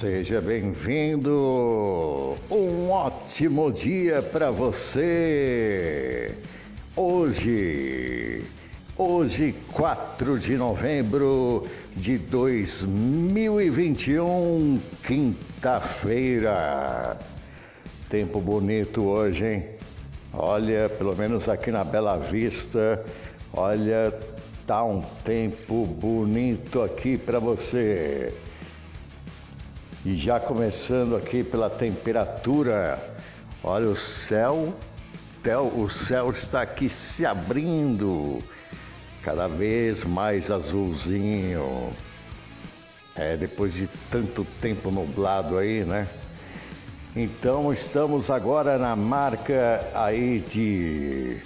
Seja bem-vindo! Um ótimo dia para você! Hoje, hoje, 4 de novembro de 2021, quinta-feira. Tempo bonito hoje, hein? Olha, pelo menos aqui na Bela Vista, olha, tá um tempo bonito aqui para você. E já começando aqui pela temperatura, olha o céu, o céu está aqui se abrindo, cada vez mais azulzinho. É, depois de tanto tempo nublado aí, né? Então estamos agora na marca aí de.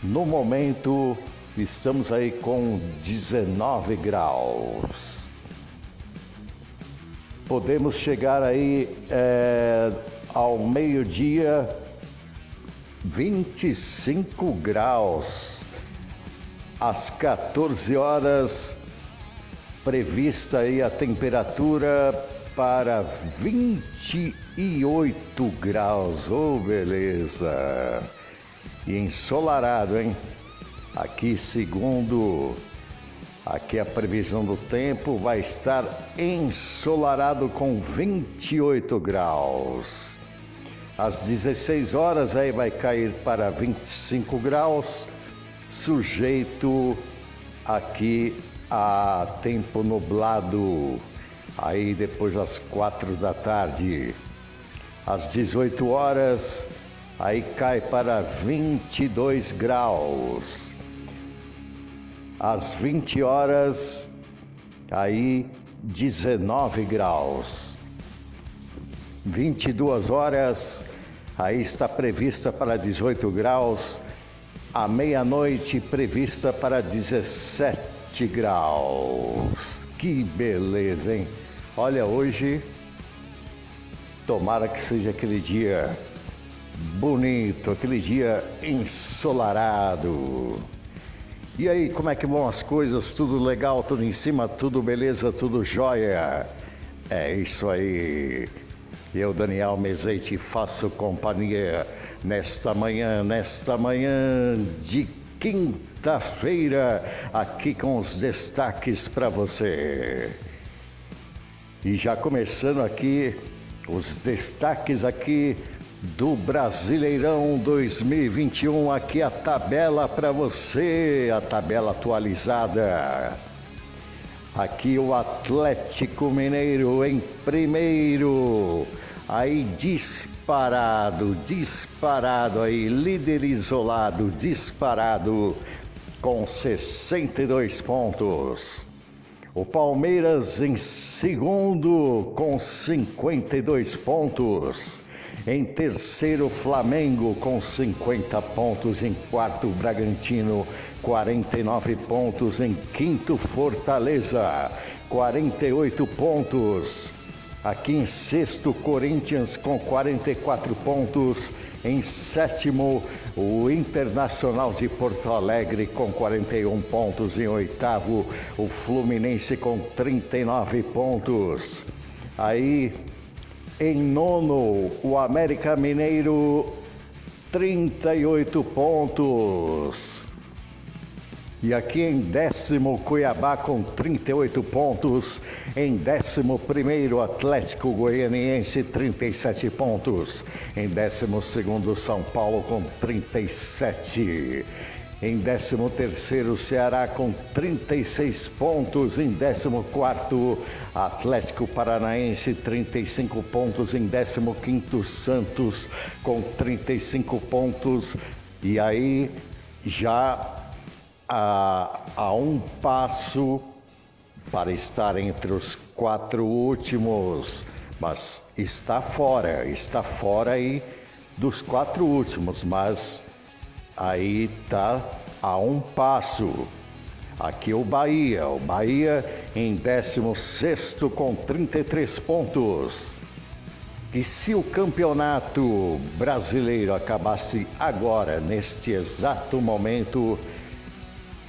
No momento, estamos aí com 19 graus podemos chegar aí é, ao meio-dia 25 graus. Às 14 horas, prevista aí a temperatura para 28 graus. Oh, beleza! E ensolarado, hein? Aqui, segundo Aqui a previsão do tempo vai estar ensolarado com 28 graus. Às 16 horas aí vai cair para 25 graus, sujeito aqui a tempo nublado. Aí depois às 4 da tarde. Às 18 horas aí cai para 22 graus às 20 horas, aí 19 graus. 22 horas, aí está prevista para 18 graus. À meia-noite, prevista para 17 graus. Que beleza, hein? Olha, hoje, tomara que seja aquele dia bonito, aquele dia ensolarado. E aí, como é que vão as coisas? Tudo legal, tudo em cima, tudo beleza, tudo jóia? É isso aí. Eu, Daniel Mezeite, faço companhia nesta manhã, nesta manhã de quinta-feira, aqui com os destaques para você. E já começando aqui, os destaques aqui do Brasileirão 2021. Aqui a tabela para você, a tabela atualizada. Aqui o Atlético Mineiro em primeiro. Aí disparado, disparado aí, líder isolado, disparado com 62 pontos. O Palmeiras em segundo com 52 pontos. Em terceiro, Flamengo com 50 pontos. Em quarto, Bragantino, 49 pontos. Em quinto, Fortaleza, 48 pontos. Aqui em sexto, Corinthians com 44 pontos. Em sétimo, o Internacional de Porto Alegre com 41 pontos. Em oitavo, o Fluminense com 39 pontos. Aí em nono, o América Mineiro, 38 pontos. E aqui em décimo, Cuiabá com 38 pontos. Em décimo primeiro, Atlético Goianiense, 37 pontos. Em décimo segundo, São Paulo com 37. Em 13º, Ceará com 36 pontos. Em 14º, Atlético Paranaense, 35 pontos. Em 15º, Santos com 35 pontos. E aí, já a, a um passo para estar entre os quatro últimos. Mas está fora, está fora aí dos quatro últimos, mas aí tá a um passo. Aqui o Bahia, o Bahia em 16 com 33 pontos. E se o campeonato brasileiro acabasse agora, neste exato momento,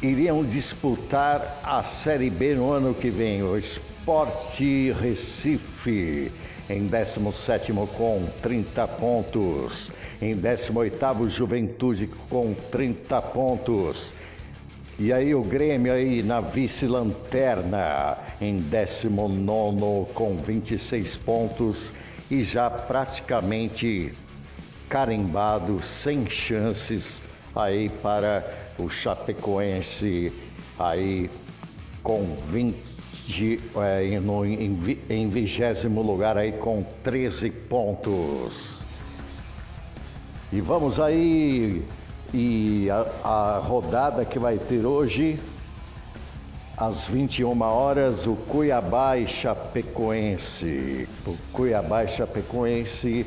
iriam disputar a Série B no ano que vem. O Esporte Recife em 17 com 30 pontos. Em 18 Juventude com 30 pontos. E aí o Grêmio aí na vice-lanterna em 19 com 26 pontos e já praticamente carimbado, sem chances aí para o Chapecoense aí com 20 é, no, em vigésimo lugar aí com 13 pontos. E vamos aí e a, a rodada que vai ter hoje às 21 horas o Cuiabá e Chapecoense. O Cuiabá e Chapecoense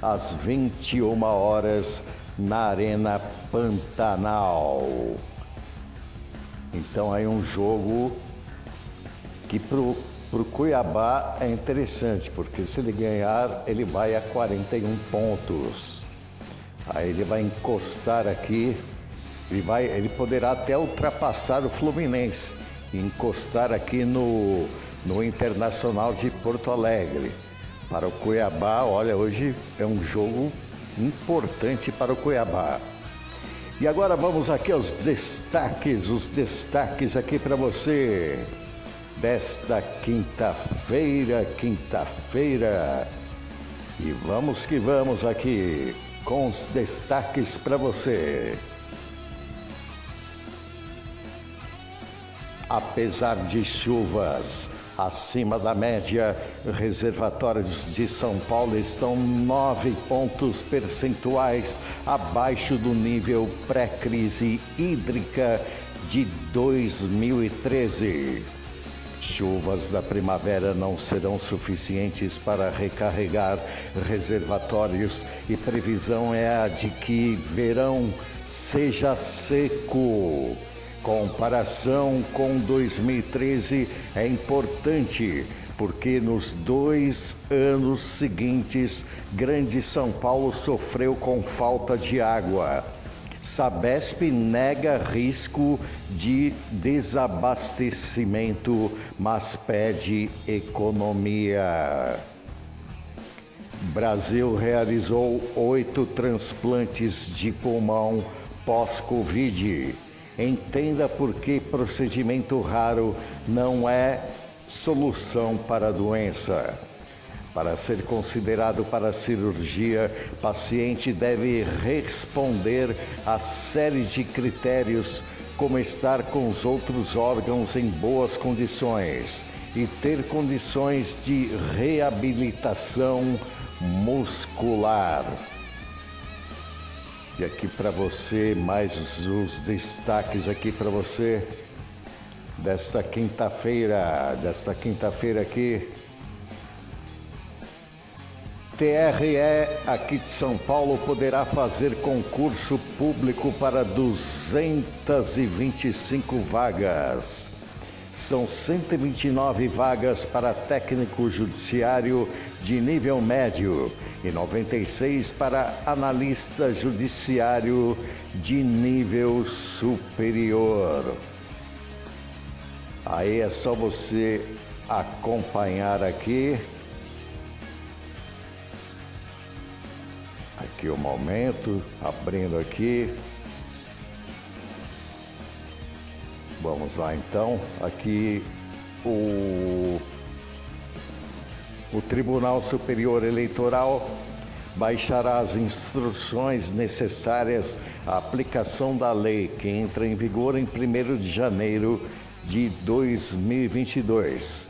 às 21 horas na Arena Pantanal. Então aí um jogo que pro, pro Cuiabá é interessante, porque se ele ganhar, ele vai a 41 pontos. Aí ele vai encostar aqui, ele, vai, ele poderá até ultrapassar o Fluminense, encostar aqui no, no Internacional de Porto Alegre. Para o Cuiabá, olha, hoje é um jogo importante para o Cuiabá. E agora vamos aqui aos destaques, os destaques aqui para você desta quinta-feira, quinta-feira. E vamos que vamos aqui com os destaques para você. Apesar de chuvas, acima da média. Reservatórios de São Paulo estão nove pontos percentuais abaixo do nível pré-crise hídrica de 2013. Chuvas da primavera não serão suficientes para recarregar reservatórios e previsão é a de que verão seja seco. Comparação com 2013 é importante porque nos dois anos seguintes, Grande São Paulo sofreu com falta de água. Sabesp nega risco de desabastecimento, mas pede economia. Brasil realizou oito transplantes de pulmão pós-Covid. Entenda por que procedimento raro não é solução para a doença. Para ser considerado para cirurgia, paciente deve responder a série de critérios, como estar com os outros órgãos em boas condições e ter condições de reabilitação muscular. E aqui para você, mais os destaques aqui para você desta quinta-feira, desta quinta-feira aqui. TRE aqui de São Paulo poderá fazer concurso público para 225 vagas. São 129 vagas para técnico judiciário de nível médio e 96 para analista judiciário de nível superior. Aí é só você acompanhar aqui. Aqui o momento, abrindo aqui. Vamos lá então, aqui o o Tribunal Superior Eleitoral baixará as instruções necessárias à aplicação da lei que entra em vigor em 1 de janeiro de 2022.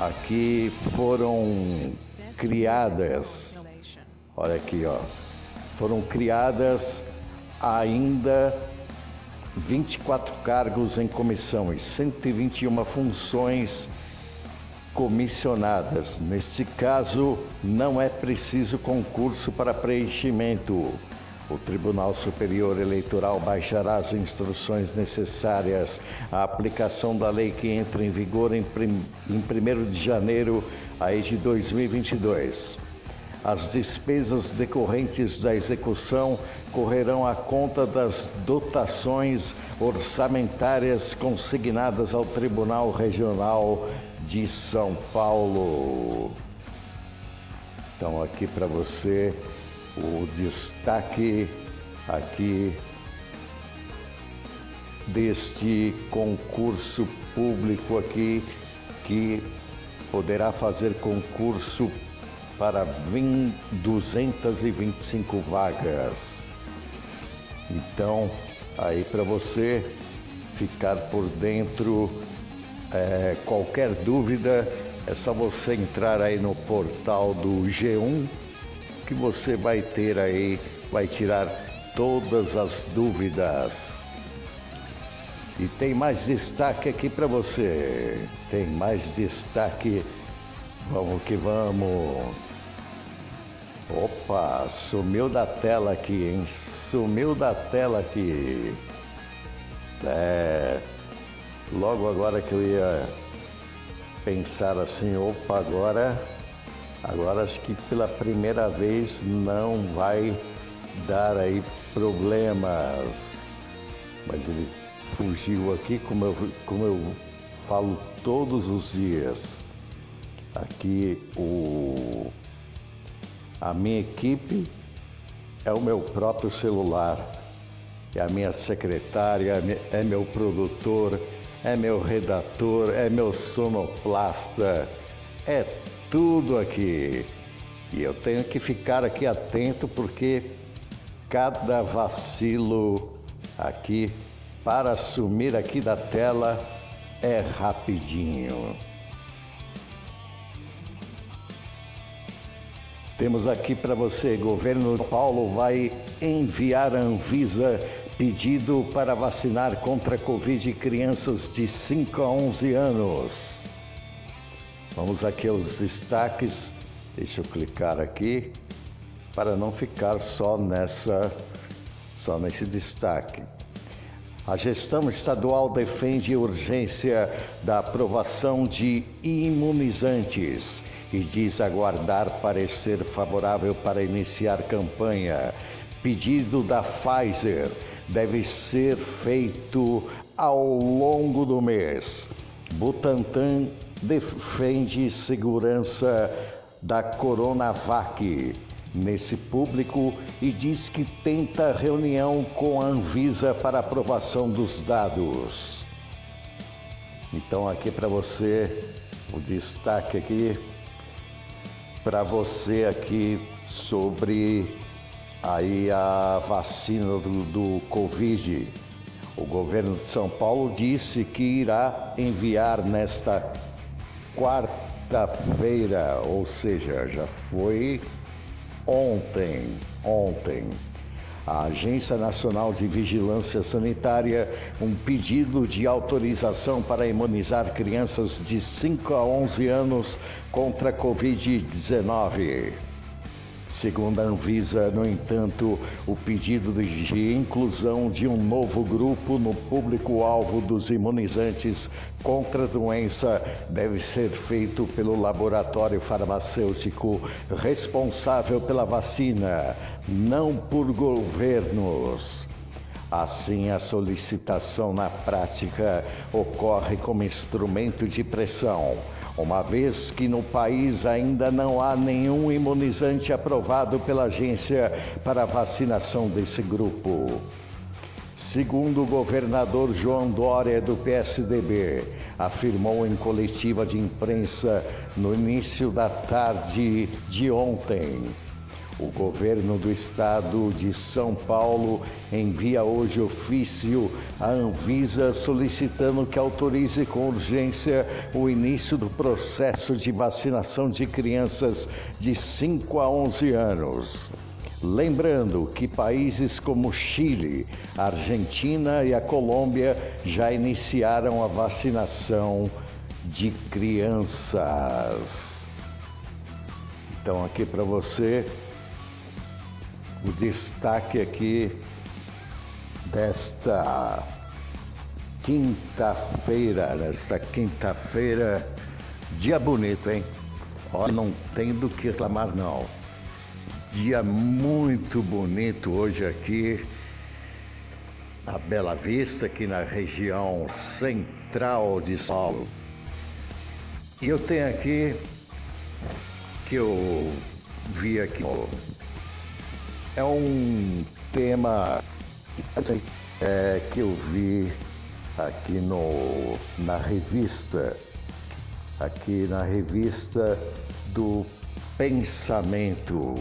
Aqui foram criadas, olha aqui, ó, foram criadas ainda 24 cargos em comissão e 121 funções comissionadas. Neste caso, não é preciso concurso para preenchimento. O Tribunal Superior Eleitoral baixará as instruções necessárias à aplicação da lei que entra em vigor em, 1 de janeiro de 2022. As despesas decorrentes da execução correrão à conta das dotações orçamentárias consignadas ao Tribunal Regional de São Paulo. Então, aqui para você o destaque aqui deste concurso público aqui que poderá fazer concurso para 20, 225 vagas. Então, aí para você ficar por dentro, é, qualquer dúvida, é só você entrar aí no portal do G1 que você vai ter aí, vai tirar todas as dúvidas. E tem mais destaque aqui para você. Tem mais destaque. Vamos que vamos. Opa, sumiu da tela aqui, hein? Sumiu da tela aqui. É. Logo agora que eu ia pensar assim, opa, agora agora acho que pela primeira vez não vai dar aí problemas. Mas ele fugiu aqui, como eu, como eu falo todos os dias. Aqui o, a minha equipe é o meu próprio celular, é a minha secretária, é meu produtor, é meu redator, é meu sonoplasta, é tudo aqui. E eu tenho que ficar aqui atento porque cada vacilo aqui para sumir aqui da tela é rapidinho. Temos aqui para você, governo de Paulo vai enviar a Anvisa pedido para vacinar contra a Covid crianças de 5 a 11 anos. Vamos aqui aos destaques. Deixa eu clicar aqui para não ficar só nessa só nesse destaque. A gestão estadual defende urgência da aprovação de imunizantes e diz aguardar parecer favorável para iniciar campanha. Pedido da Pfizer deve ser feito ao longo do mês. Butantan defende segurança da Coronavac nesse público e diz que tenta reunião com a Anvisa para aprovação dos dados. Então aqui para você o destaque aqui para você aqui sobre aí a vacina do, do Covid. O governo de São Paulo disse que irá enviar nesta quarta-feira, ou seja, já foi ontem, ontem, a Agência Nacional de Vigilância Sanitária um pedido de autorização para imunizar crianças de 5 a 11 anos contra a Covid-19. Segundo a Anvisa, no entanto, o pedido de inclusão de um novo grupo no público-alvo dos imunizantes contra a doença deve ser feito pelo laboratório farmacêutico responsável pela vacina, não por governos. Assim, a solicitação na prática ocorre como instrumento de pressão uma vez que no país ainda não há nenhum imunizante aprovado pela agência para vacinação desse grupo. Segundo o governador João Dória do PSDB, afirmou em coletiva de imprensa no início da tarde de ontem. O governo do estado de São Paulo envia hoje ofício à Anvisa solicitando que autorize com urgência o início do processo de vacinação de crianças de 5 a 11 anos. Lembrando que países como Chile, Argentina e a Colômbia já iniciaram a vacinação de crianças. Então, aqui para você, o destaque aqui desta quinta-feira, desta quinta-feira, dia bonito, hein? Olha, não tem do que reclamar não. dia muito bonito hoje aqui na Bela Vista, aqui na região central de São Paulo. E eu tenho aqui que eu vi aqui é um tema é, que eu vi aqui no, na revista, aqui na revista do pensamento.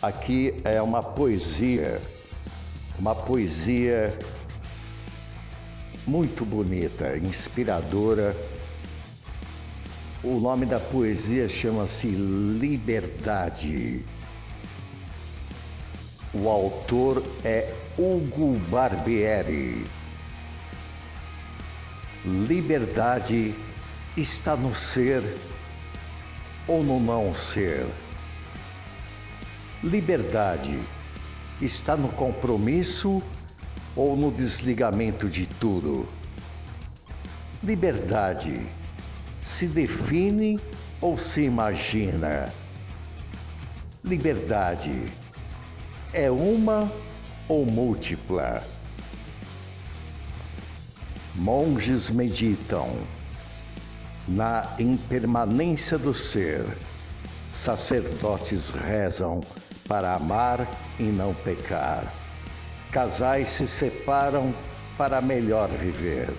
Aqui é uma poesia, uma poesia muito bonita, inspiradora. O nome da poesia chama-se Liberdade. O autor é Hugo Barbieri. Liberdade está no ser ou no não ser. Liberdade está no compromisso ou no desligamento de tudo. Liberdade se define ou se imagina. Liberdade é uma ou múltipla. Monges meditam na impermanência do ser. Sacerdotes rezam para amar e não pecar. Casais se separam para melhor viver.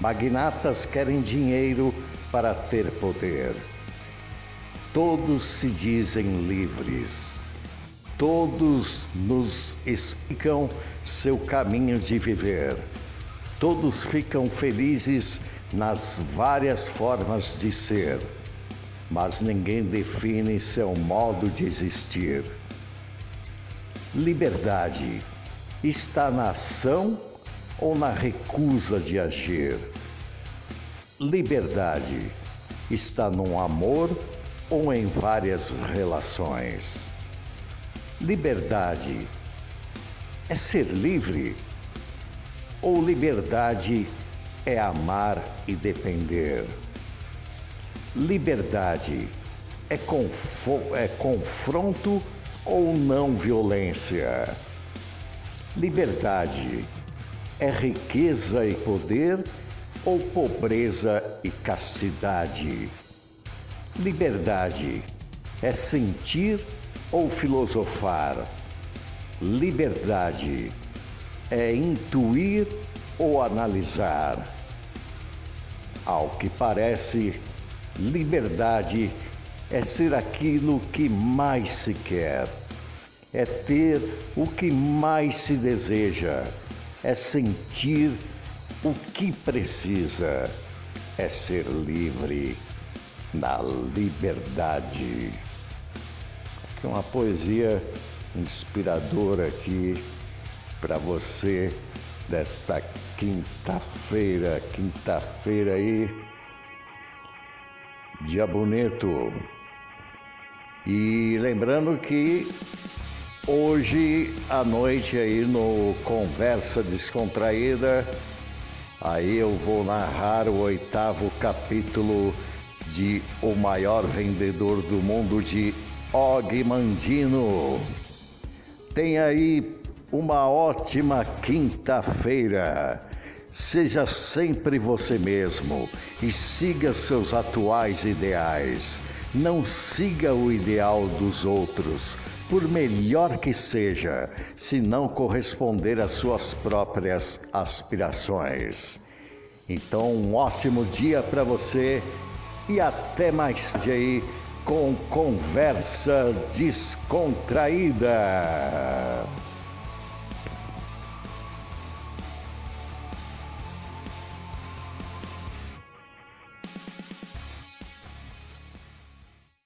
Magnatas querem dinheiro para ter poder. Todos se dizem livres Todos nos explicam seu caminho de viver. Todos ficam felizes nas várias formas de ser, mas ninguém define seu modo de existir. Liberdade está na ação ou na recusa de agir? Liberdade está no amor ou em várias relações? Liberdade é ser livre ou liberdade é amar e depender? Liberdade é, é confronto ou não violência? Liberdade é riqueza e poder ou pobreza e castidade? Liberdade é sentir ou filosofar. Liberdade é intuir ou analisar. Ao que parece, liberdade é ser aquilo que mais se quer, é ter o que mais se deseja, é sentir o que precisa, é ser livre na liberdade é uma poesia inspiradora aqui para você desta quinta-feira, quinta-feira aí, dia bonito. E lembrando que hoje à noite aí no Conversa Descontraída, aí eu vou narrar o oitavo capítulo de O Maior Vendedor do Mundo de Og Mandino. Tenha aí uma ótima quinta-feira. Seja sempre você mesmo e siga seus atuais ideais. Não siga o ideal dos outros, por melhor que seja, se não corresponder às suas próprias aspirações. Então, um ótimo dia para você e até mais dia com conversa descontraída.